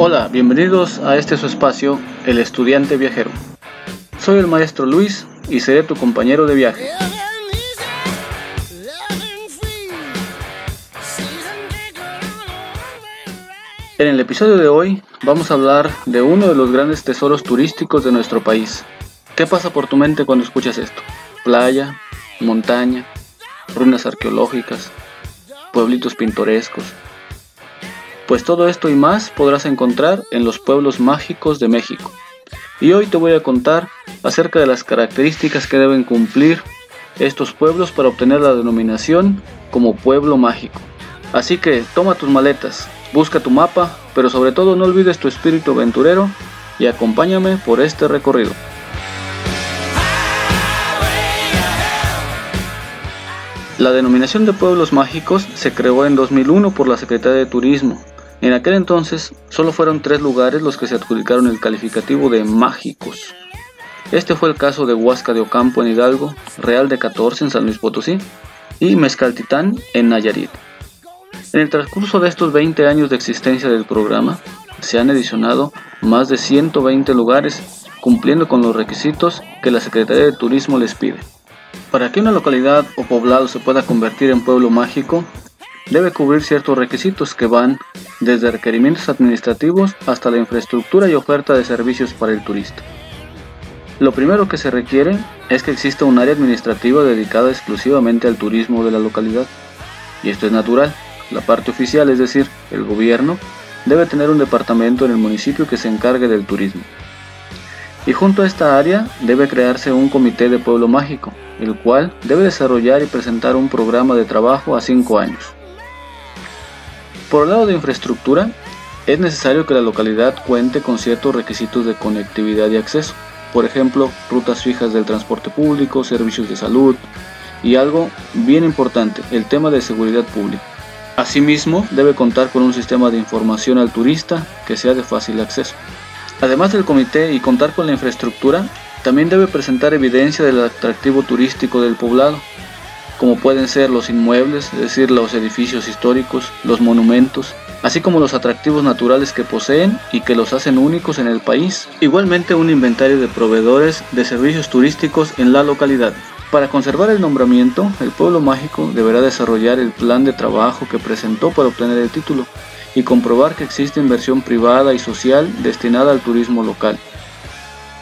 Hola, bienvenidos a este su espacio, El Estudiante Viajero. Soy el maestro Luis y seré tu compañero de viaje. En el episodio de hoy vamos a hablar de uno de los grandes tesoros turísticos de nuestro país. ¿Qué pasa por tu mente cuando escuchas esto? Playa, montaña, ruinas arqueológicas, pueblitos pintorescos. Pues todo esto y más podrás encontrar en los pueblos mágicos de México. Y hoy te voy a contar acerca de las características que deben cumplir estos pueblos para obtener la denominación como pueblo mágico. Así que toma tus maletas, Busca tu mapa, pero sobre todo no olvides tu espíritu aventurero y acompáñame por este recorrido. La denominación de pueblos mágicos se creó en 2001 por la Secretaría de Turismo. En aquel entonces solo fueron tres lugares los que se adjudicaron el calificativo de mágicos. Este fue el caso de Huasca de Ocampo en Hidalgo, Real de 14 en San Luis Potosí y Mezcaltitán en Nayarit. En el transcurso de estos 20 años de existencia del programa, se han edicionado más de 120 lugares cumpliendo con los requisitos que la Secretaría de Turismo les pide. Para que una localidad o poblado se pueda convertir en pueblo mágico, debe cubrir ciertos requisitos que van desde requerimientos administrativos hasta la infraestructura y oferta de servicios para el turista. Lo primero que se requiere es que exista un área administrativa dedicada exclusivamente al turismo de la localidad, y esto es natural, la parte oficial, es decir, el gobierno, debe tener un departamento en el municipio que se encargue del turismo. Y junto a esta área debe crearse un comité de pueblo mágico, el cual debe desarrollar y presentar un programa de trabajo a cinco años. Por el lado de infraestructura, es necesario que la localidad cuente con ciertos requisitos de conectividad y acceso, por ejemplo, rutas fijas del transporte público, servicios de salud y algo bien importante, el tema de seguridad pública. Asimismo, debe contar con un sistema de información al turista que sea de fácil acceso. Además del comité y contar con la infraestructura, también debe presentar evidencia del atractivo turístico del poblado, como pueden ser los inmuebles, es decir, los edificios históricos, los monumentos, así como los atractivos naturales que poseen y que los hacen únicos en el país. Igualmente un inventario de proveedores de servicios turísticos en la localidad. Para conservar el nombramiento, el pueblo mágico deberá desarrollar el plan de trabajo que presentó para obtener el título y comprobar que existe inversión privada y social destinada al turismo local,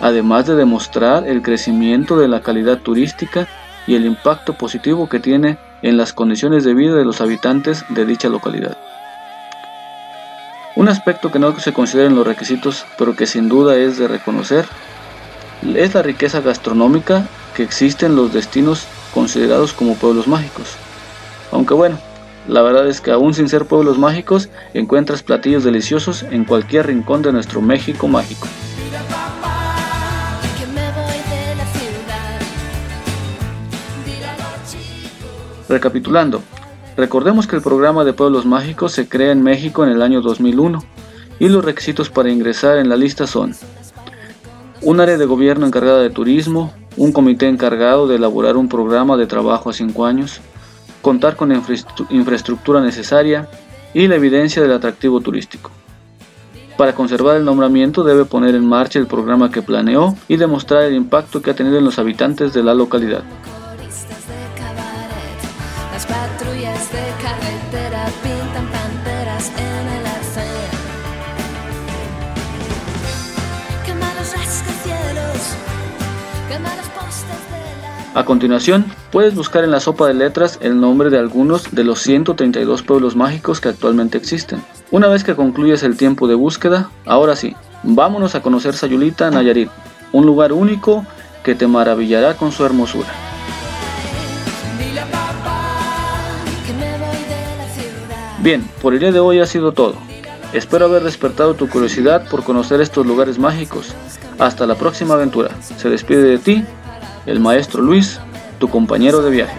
además de demostrar el crecimiento de la calidad turística y el impacto positivo que tiene en las condiciones de vida de los habitantes de dicha localidad. Un aspecto que no se considera en los requisitos, pero que sin duda es de reconocer, es la riqueza gastronómica que existen los destinos considerados como pueblos mágicos. Aunque bueno, la verdad es que aún sin ser pueblos mágicos, encuentras platillos deliciosos en cualquier rincón de nuestro México mágico. Recapitulando, recordemos que el programa de pueblos mágicos se crea en México en el año 2001 y los requisitos para ingresar en la lista son un área de gobierno encargada de turismo, un comité encargado de elaborar un programa de trabajo a cinco años, contar con la infraestructura necesaria y la evidencia del atractivo turístico. Para conservar el nombramiento debe poner en marcha el programa que planeó y demostrar el impacto que ha tenido en los habitantes de la localidad. A continuación, puedes buscar en la sopa de letras el nombre de algunos de los 132 pueblos mágicos que actualmente existen. Una vez que concluyes el tiempo de búsqueda, ahora sí, vámonos a conocer Sayulita, Nayarit, un lugar único que te maravillará con su hermosura. Bien, por el día de hoy ha sido todo. Espero haber despertado tu curiosidad por conocer estos lugares mágicos. Hasta la próxima aventura. Se despide de ti el maestro Luis, tu compañero de viaje.